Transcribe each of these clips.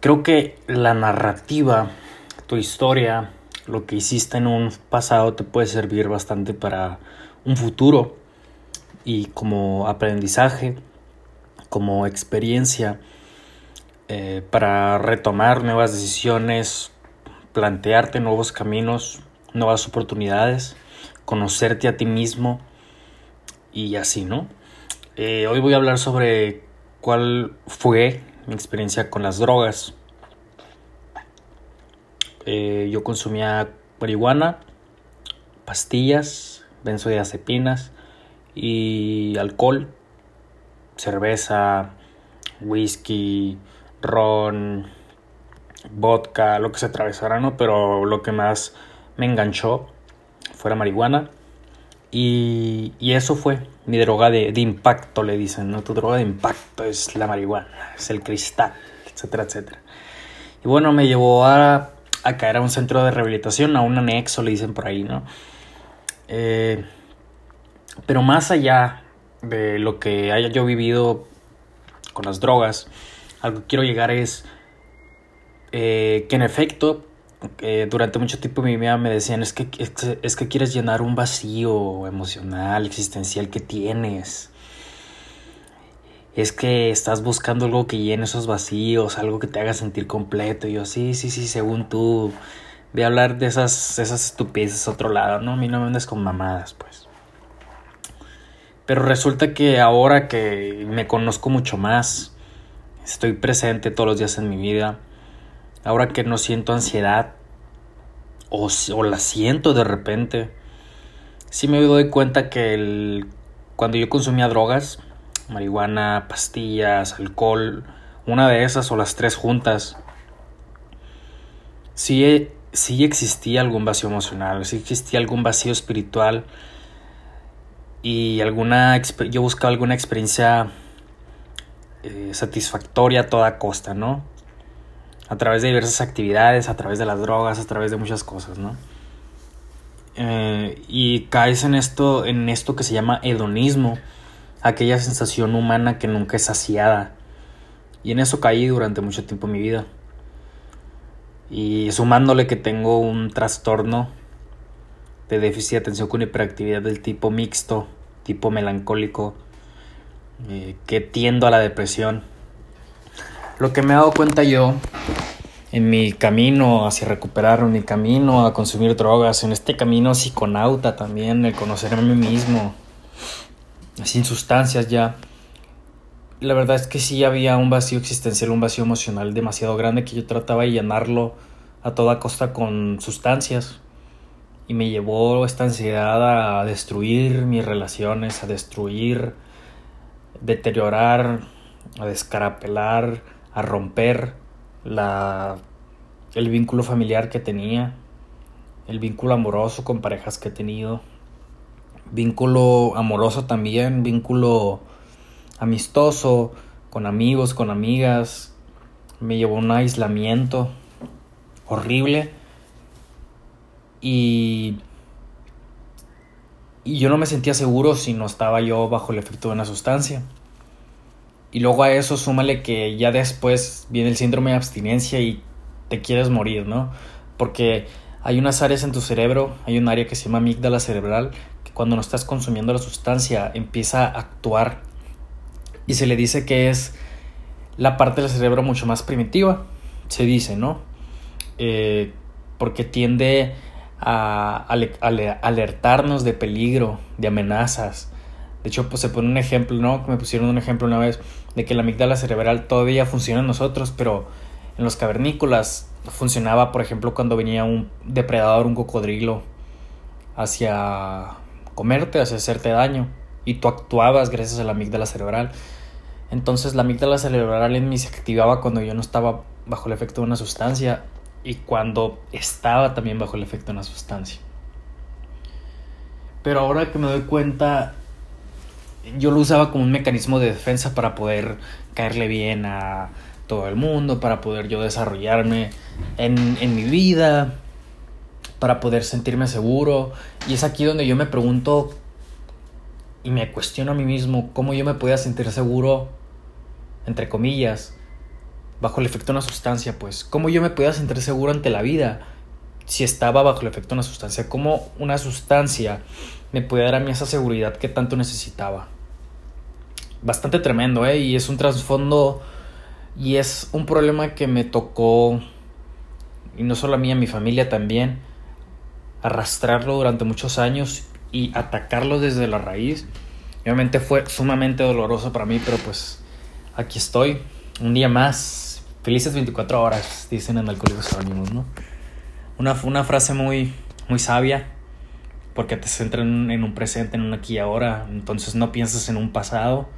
Creo que la narrativa, tu historia, lo que hiciste en un pasado te puede servir bastante para un futuro y como aprendizaje, como experiencia eh, para retomar nuevas decisiones, plantearte nuevos caminos, nuevas oportunidades, conocerte a ti mismo y así, ¿no? Eh, hoy voy a hablar sobre cuál fue mi experiencia con las drogas. Eh, yo consumía marihuana, pastillas, benzodiazepinas y alcohol, cerveza, whisky, ron, vodka, lo que se atravesara, ¿no? Pero lo que más me enganchó fue la marihuana. Y, y eso fue mi droga de, impacto, le dicen, ¿no? Tu droga de impacto es la marihuana, es el cristal, etcétera, etcétera. Y bueno, me llevó a, a caer a un centro de rehabilitación, a un anexo, le dicen por ahí, ¿no? Eh, pero más allá de lo que haya yo vivido con las drogas, algo que quiero llegar es eh, que en efecto eh, durante mucho tiempo mi vida me decían es que, es es que quieres llenar un vacío emocional, existencial que tienes. Es que estás buscando algo que llene esos vacíos, algo que te haga sentir completo. Y yo, sí, sí, sí, según tú. Voy a hablar de esas, esas estupideces a otro lado, ¿no? A mí no me andes con mamadas, pues. Pero resulta que ahora que me conozco mucho más, estoy presente todos los días en mi vida, ahora que no siento ansiedad o, la siento de repente, sí me doy cuenta que cuando yo consumía drogas, marihuana, pastillas, alcohol, una de esas o las tres juntas, sí, sí existía algún vacío emocional, sí existía algún vacío espiritual y alguna yo buscaba alguna experiencia eh, satisfactoria a toda costa, ¿no? A través de diversas actividades, a través de las drogas, a través de muchas cosas, ¿no? Eh, y caes en esto, en esto que se llama hedonismo, aquella sensación humana que nunca es saciada. Y en eso caí durante mucho tiempo en mi vida. Y sumándole que tengo un trastorno de déficit de atención con hiperactividad del tipo mixto, tipo melancólico, eh, que tiendo a la depresión. Lo que me he dado cuenta yo en mi camino hacia recuperar, en mi camino a consumir drogas, en este camino psiconauta también, el conocerme a mí mismo, sin sustancias ya. La verdad es que sí había un vacío existencial, un vacío emocional demasiado grande que yo trataba de llenarlo a toda costa con sustancias. Y me llevó esta ansiedad a destruir mis relaciones, a destruir deteriorar, a descarapelar, a romper la, el vínculo familiar que tenía, el vínculo amoroso con parejas que he tenido, vínculo amoroso también, vínculo amistoso con amigos, con amigas, me llevó a un aislamiento horrible y y yo no me sentía seguro si no estaba yo bajo el efecto de una sustancia. Y luego a eso súmale que ya después viene el síndrome de abstinencia y te quieres morir, ¿no? Porque hay unas áreas en tu cerebro, hay un área que se llama amígdala cerebral, que cuando no estás consumiendo la sustancia empieza a actuar y se le dice que es la parte del cerebro mucho más primitiva, se dice, ¿no? Eh, porque tiende a, alertarnos de peligro, de amenazas. De hecho, pues se pone un ejemplo, ¿no? Me pusieron un ejemplo una vez de que la amígdala cerebral todavía funciona en nosotros, pero en los cavernícolas funcionaba, por ejemplo, cuando venía un depredador, un cocodrilo, hacia comerte, hacia hacerte daño, y tú actuabas gracias a la amígdala cerebral. Entonces la amígdala cerebral en mí se activaba cuando yo no estaba bajo el efecto de una sustancia y cuando estaba también bajo el efecto de una sustancia. Pero ahora que me doy cuenta, yo lo usaba como un mecanismo de defensa para poder caerle bien a todo el mundo, para poder yo desarrollarme en, en mi vida, para poder sentirme seguro. Y es aquí donde yo me pregunto y me cuestiono a mí mismo cómo yo me podía sentir seguro, entre comillas, bajo el efecto de una sustancia, pues, ¿cómo yo me podía sentir seguro ante la vida si estaba bajo el efecto de una sustancia? ¿Cómo una sustancia me podía dar a mí esa seguridad que tanto necesitaba? Bastante tremendo, ¿eh? Y es un trasfondo y es un problema que me tocó, y no solo a mí, a mi familia también, arrastrarlo durante muchos años y atacarlo desde la raíz. Obviamente fue sumamente doloroso para mí, pero pues aquí estoy, un día más, Felices 24 horas, dicen en Alcohólicos Anónimos, ¿no? Una, una frase muy, muy sabia, porque te centra en, un presente, en un aquí y ahora. Entonces no piensas en un pasado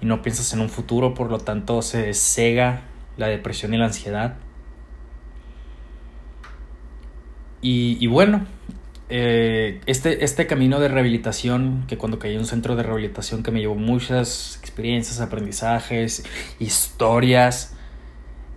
y no piensas en un futuro, por lo tanto se cega la depresión y la ansiedad. Y, y bueno, eh, este, este camino de rehabilitación, que cuando caí en un centro de rehabilitación que me llevó muchas experiencias, aprendizajes, historias,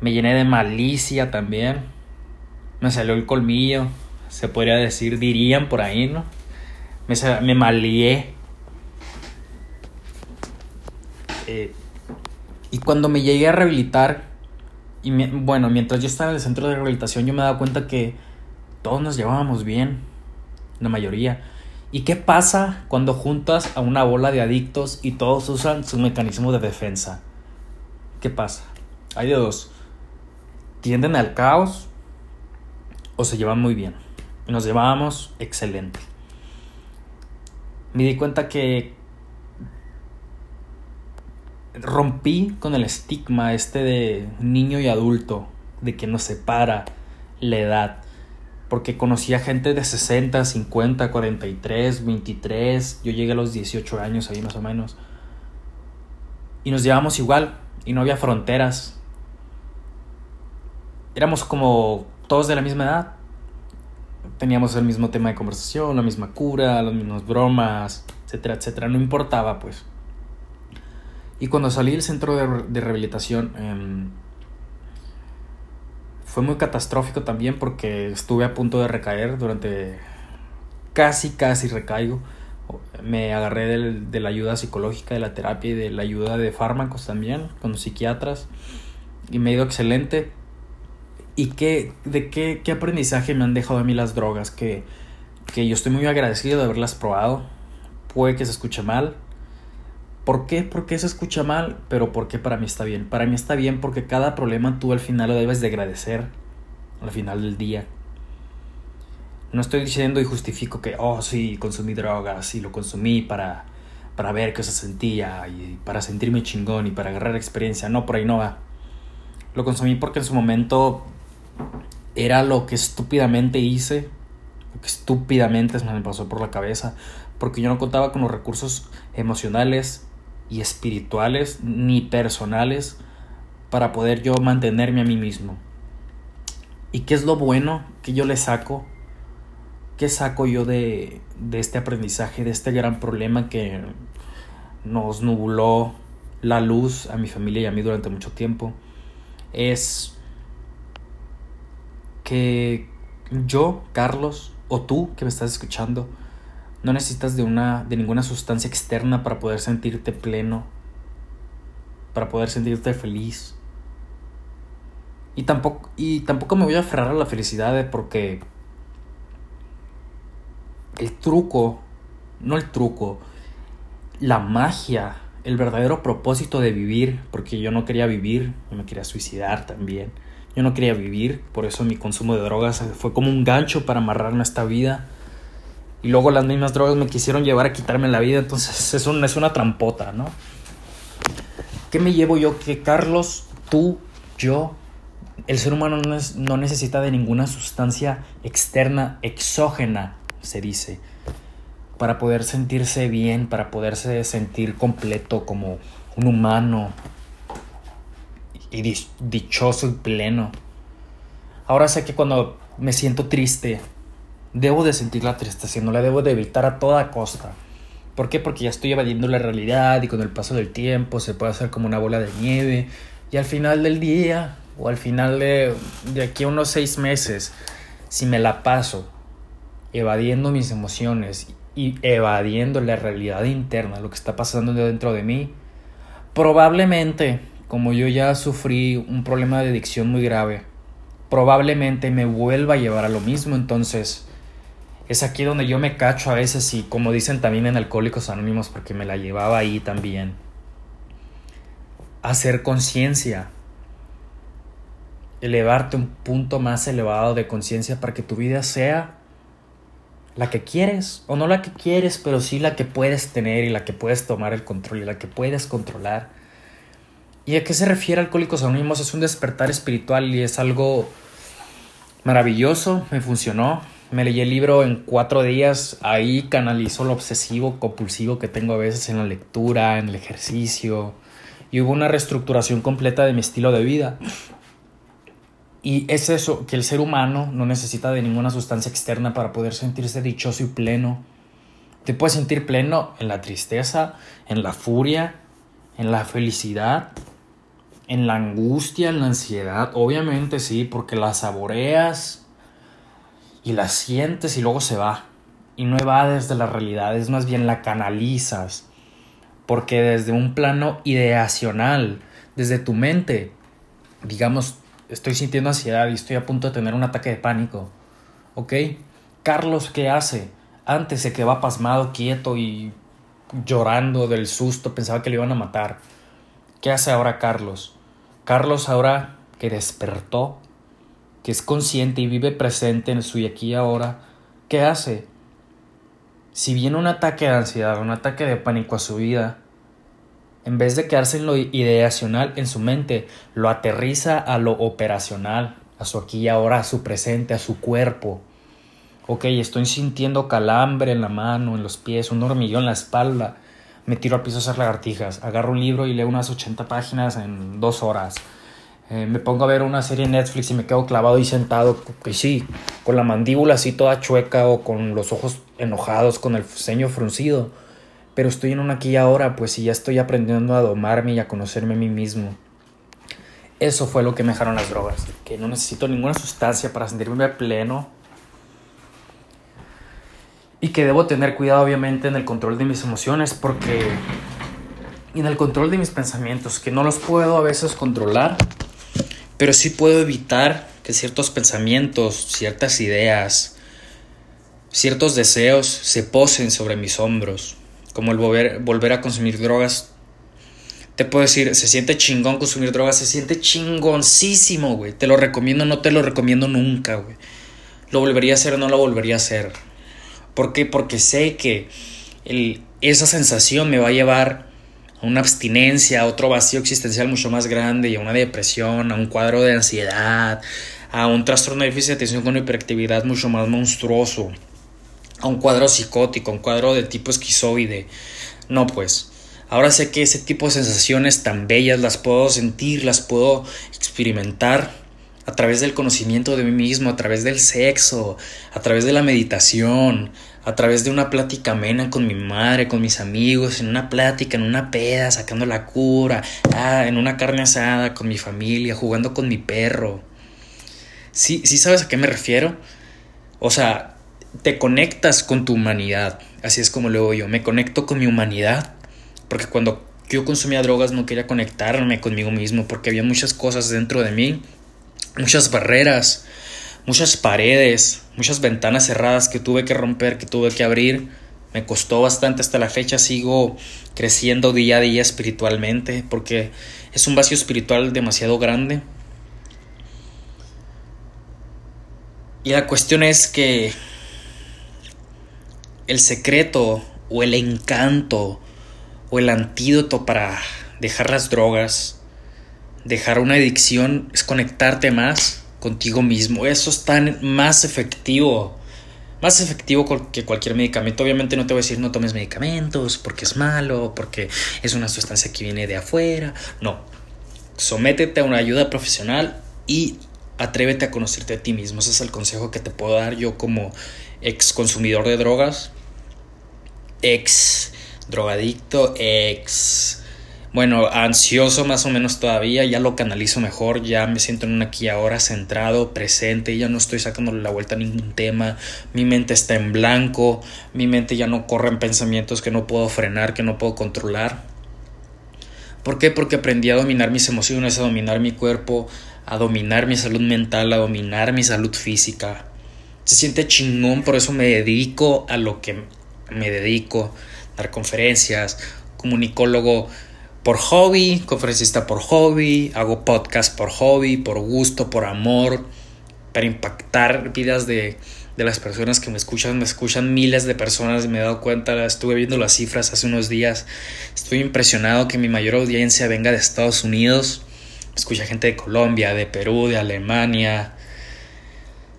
me llené de malicia también. Me salió el colmillo, se podría decir, dirían por ahí, ¿no? Me, me. Eh, y cuando me llegué a rehabilitar, y bueno, mientras yo estaba en el centro de rehabilitación, yo me daba cuenta que todos nos llevábamos bien, la mayoría. ¿Y qué pasa cuando juntas a una bola de adictos y todos usan su mecanismo de defensa? ¿Qué pasa? Hay de dos tienden al caos o se llevan muy bien. Nos llevábamos excelente. Me di cuenta que rompí con el estigma este de niño y adulto, de que nos separa la edad. Porque conocía gente de 60, 50, 43, 23. Yo llegué a los 18 años ahí más o menos. Y nos llevamos igual. Y no había fronteras éramos como todos de la misma edad. Teníamos el mismo tema de conversación, la misma cura, las mismas bromas, etcétera, etcétera. No importaba, pues. Y cuando salí del centro de, rehabilitación, em, fue muy catastrófico también porque estuve a punto de recaer durante. Casi, casi recaigo. Me agarré de la ayuda psicológica, de la terapia y de la ayuda de fármacos también, con psiquiatras. Y me ha ido excelente ¿Y qué, de qué, qué aprendizaje me han dejado a mí las drogas? Que, que yo estoy muy agradecido de haberlas probado. Puede que se escuche mal. ¿Por qué? Porque se escucha mal, pero ¿por qué para mí está bien? Para mí está bien porque cada problema tú al final lo debes de agradecer. Al final del día. No estoy diciendo y justifico que, oh, sí, consumí drogas y lo consumí para, para ver qué se sentía y para sentirme chingón y para agarrar experiencia. No, por ahí no va. Lo consumí porque en su momento era lo que estúpidamente hice, lo que estúpidamente me pasó por la cabeza, porque yo no contaba con los recursos emocionales y espirituales ni personales para poder yo mantenerme a mí mismo. ¿Y qué es lo bueno que yo le saco? ¿Qué saco yo de, de este aprendizaje, de este gran problema que nos nubló la luz a mi familia y a mí durante mucho tiempo? Es que yo, Carlos, o tú que me estás escuchando, no necesitas de una de ninguna sustancia externa para poder sentirte pleno, para poder sentirte feliz. Y tampoco y tampoco me voy a aferrar a la felicidad porque el truco, no el truco, la magia, el verdadero propósito de vivir, porque yo no quería vivir, me quería suicidar también yo no quería vivir, por eso mi consumo de drogas fue como un gancho para amarrarme a esta vida. Y luego las mismas drogas me quisieron llevar a quitarme la vida, entonces es, es una trampota, ¿no? ¿Qué me llevo yo? Que Carlos, tú, yo, el ser humano no, no necesita de ninguna sustancia externa, exógena, se dice, para poder sentirse bien, para poderse sentir completo como un humano, y dichoso y pleno. Ahora sé que cuando me siento triste, debo de sentir la tristeza, no la debo de evitar a toda costa. ¿Por qué? Porque ya estoy evadiendo la realidad y con el paso del tiempo se puede hacer como una bola de nieve y al final del día o al final de, de aquí a unos seis meses, si me la paso evadiendo mis emociones y evadiendo la realidad interna, lo que está pasando dentro de mí, probablemente como yo ya sufrí un problema de adicción muy grave, probablemente me vuelva a llevar a lo mismo. Entonces, es aquí donde yo me cacho a veces y como dicen también en Alcohólicos Anónimos, porque me la llevaba ahí también, hacer conciencia, elevarte un punto más elevado de conciencia para que tu vida sea la que quieres, o no la que quieres, pero sí la que puedes tener y la que puedes tomar el control y la que puedes controlar. ¿Y a qué se refiere Alcohólicos Anónimos? Es un despertar espiritual y es algo maravilloso, me funcionó. Me leí el libro en cuatro días, ahí canalizó lo obsesivo, compulsivo que tengo a veces en la lectura, en el ejercicio, y hubo una reestructuración completa de mi estilo de vida. Y es eso, que el ser humano no necesita de ninguna sustancia externa para poder sentirse dichoso y pleno. Te puedes sentir pleno en la tristeza, en la furia, en la felicidad, en la angustia, en la ansiedad. Obviamente sí, porque la saboreas y la sientes y luego se va. Y no evades de la realidad, es más bien la canalizas. Porque desde un plano ideacional, desde tu mente, digamos, estoy sintiendo ansiedad y estoy a punto de tener un ataque de pánico. ¿Ok? Carlos, ¿qué hace? Antes se quedaba pasmado, quieto y llorando del susto, pensaba que le iban a matar. ¿Qué hace ahora Carlos? Carlos ahora que despertó, que es consciente y vive presente en su y aquí y ahora, ¿qué hace? Si viene un ataque de ansiedad, un ataque de pánico a su vida, en vez de quedarse en lo ideacional en su mente, lo aterriza a lo operacional, a su aquí y ahora, a su presente, a su cuerpo. Ok, estoy sintiendo calambre en la mano, en los pies, un hormigueo en la espalda. Me tiro al piso a hacer lagartijas. Agarro un libro y leo unas 80 páginas en dos horas. Eh, me pongo a ver una serie en Netflix y me quedo clavado y sentado, que sí, con la mandíbula así toda chueca o con los ojos enojados, con el ceño fruncido pero estoy en un aquí y ahora, pues y ya estoy aprendiendo a domarme y a conocerme a mí mismo. Eso fue lo que me dejaron las drogas, que no necesito ninguna sustancia para sentirme pleno y que debo tener cuidado obviamente en el control de mis emociones porque y en el control de mis pensamientos, que no los puedo a veces controlar, pero sí puedo evitar que ciertos pensamientos, ciertas ideas, ciertos deseos se posen sobre mis hombros como el volver, volver a consumir drogas. Te puedo decir, se siente chingón consumir drogas, se siente chingoncísimo, güey. Te lo recomiendo, no te lo recomiendo nunca, güey. Lo volvería a hacer no lo volvería a hacer. ¿Por qué? Porque sé que esa sensación me va a llevar a una abstinencia, a otro vacío existencial mucho más grande y a una depresión, a un cuadro de ansiedad, a un trastorno de déficit de atención con hiperactividad mucho más monstruoso a un cuadro psicótico, un cuadro de tipo esquizoide. No, pues. Ahora sé que ese tipo de sensaciones tan bellas las puedo sentir, las puedo experimentar a través del conocimiento de mí mismo, a través del sexo, a través de la meditación, a través de una plática amena con mi madre, con mis amigos, en una plática, en una peda, sacando la cura, ah, en una carne asada con mi familia, jugando con mi perro. Sí, sí sabes a qué me refiero. O sea, te conectas con tu humanidad. Así es como lo veo yo. Me conecto con mi humanidad. Porque cuando yo consumía drogas no quería conectarme conmigo mismo. Porque había muchas cosas dentro de mí. Muchas barreras. Muchas paredes. Muchas ventanas cerradas que tuve que romper, que tuve que abrir. Me costó bastante hasta la fecha. Sigo creciendo día a día espiritualmente. Porque es un vacío espiritual demasiado grande. Y la cuestión es que el secreto o el encanto o el antídoto para dejar las drogas, dejar una adicción, es conectarte más contigo mismo. Eso es tan más efectivo. Más efectivo que cualquier medicamento. Obviamente no te voy a decir no tomes medicamentos porque es malo, porque es una sustancia que viene de afuera. No. Sométete a una ayuda profesional y atrévete a conocerte a ti mismo. Ese es el consejo que te puedo dar yo como ex consumidor de drogas ex drogadicto, ex, bueno, ansioso más o menos todavía, ya lo canalizo mejor, ya me siento en un aquí ahora centrado, presente, ya no estoy sacándole la vuelta a ningún tema, mi mente está en blanco, mi mente ya no corre en pensamientos que no puedo frenar, que no puedo controlar. ¿Por qué? Porque aprendí a dominar mis emociones, a dominar mi cuerpo, a dominar mi salud mental, a dominar mi salud física. Se siente chingón, por eso me dedico a lo que me dedico, dar conferencias, comunicólogo por hobby, conferencista por hobby, hago podcast por hobby, por gusto, por amor, para impactar vidas de, de las personas que me escuchan. Me escuchan miles de personas, me he dado cuenta, estuve viendo las cifras hace unos días. Estoy impresionado que mi mayor audiencia venga de Estados Unidos. Escucha gente de Colombia, de Perú, de Alemania,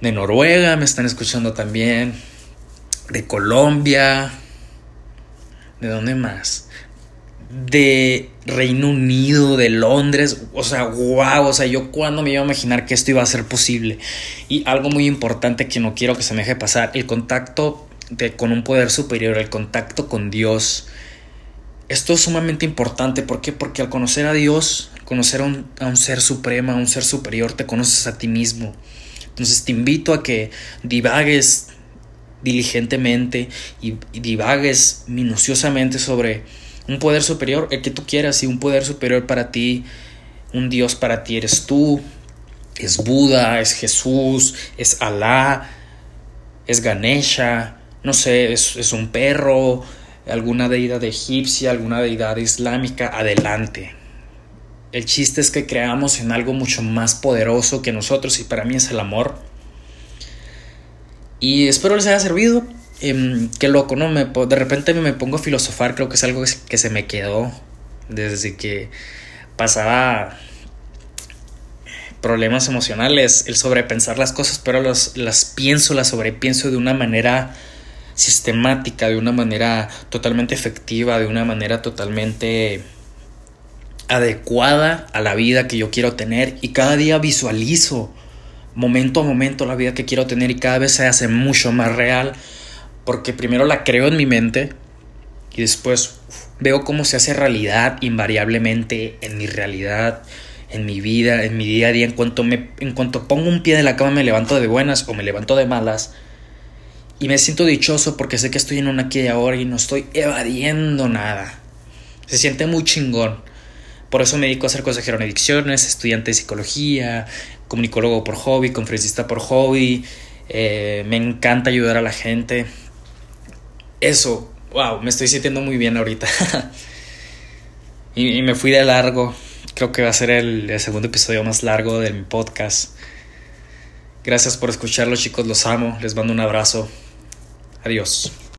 de Noruega, me están escuchando también, de Colombia, ¿de dónde más? De Reino Unido, de Londres, o sea, wow, o sea, yo cuando me iba a imaginar que esto iba a ser posible. Y algo muy importante que no quiero que se me deje pasar, el contacto de, con un poder superior, el contacto con Dios. Esto es sumamente importante, ¿por qué? Porque al conocer a Dios, conocer a un, a un ser supremo, a un ser superior, te conoces a ti mismo. Entonces te invito a que divagues diligentemente y, y divagues minuciosamente sobre un poder superior, el que tú quieras, y un poder superior para ti, un Dios para ti eres tú, es Buda, es Jesús, es Alá, es Ganesha, no sé, es, un perro, alguna deidad egipcia, alguna deidad islámica, adelante. El chiste es que creamos en algo mucho más poderoso que nosotros y para mí es el amor. Y espero les haya servido. Eh, qué loco, ¿no? Me, de repente me pongo a filosofar, creo que es algo que se me quedó desde que pasaba problemas emocionales, el sobrepensar las cosas, pero las, las pienso, las sobrepienso de una manera sistemática, de una manera totalmente efectiva, de una manera totalmente adecuada a la vida que yo quiero tener y cada día visualizo momento a momento la vida que quiero tener y cada vez se hace mucho más real porque primero la creo en mi mente y después veo cómo se hace realidad invariablemente en mi realidad, en mi vida, en mi día a día. En cuanto, me, en cuanto pongo un pie de la cama me levanto de buenas o me levanto de malas. Y me siento dichoso porque sé que estoy en una aquí y ahora y no estoy evadiendo nada. Se siente muy chingón. Por eso me dedico a ser consejero en adicciones, estudiante de psicología, comunicólogo por hobby, conferencista por hobby. Eh, me encanta ayudar a la gente eso, wow, me estoy sintiendo muy bien ahorita. y, me fui de largo. Creo que va a ser el, el segundo episodio más largo de mi podcast. Gracias por escucharlo chicos, los amo, les mando un abrazo. Adiós.